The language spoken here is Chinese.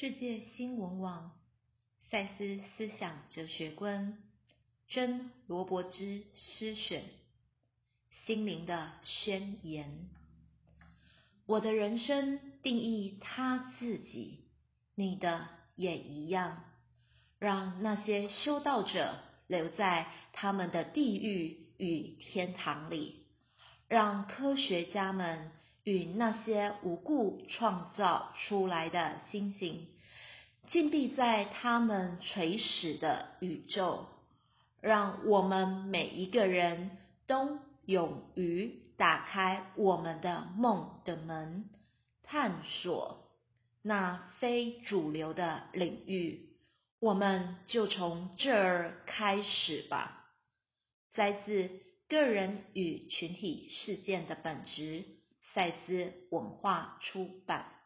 世界新闻网赛斯思想哲学观真罗伯兹诗选心灵的宣言。我的人生定义他自己，你的也一样。让那些修道者留在他们的地狱与天堂里，让科学家们。与那些无故创造出来的星星，禁闭在他们垂死的宇宙，让我们每一个人都勇于打开我们的梦的门，探索那非主流的领域。我们就从这儿开始吧。摘自个人与群体事件的本质。赛斯文化出版。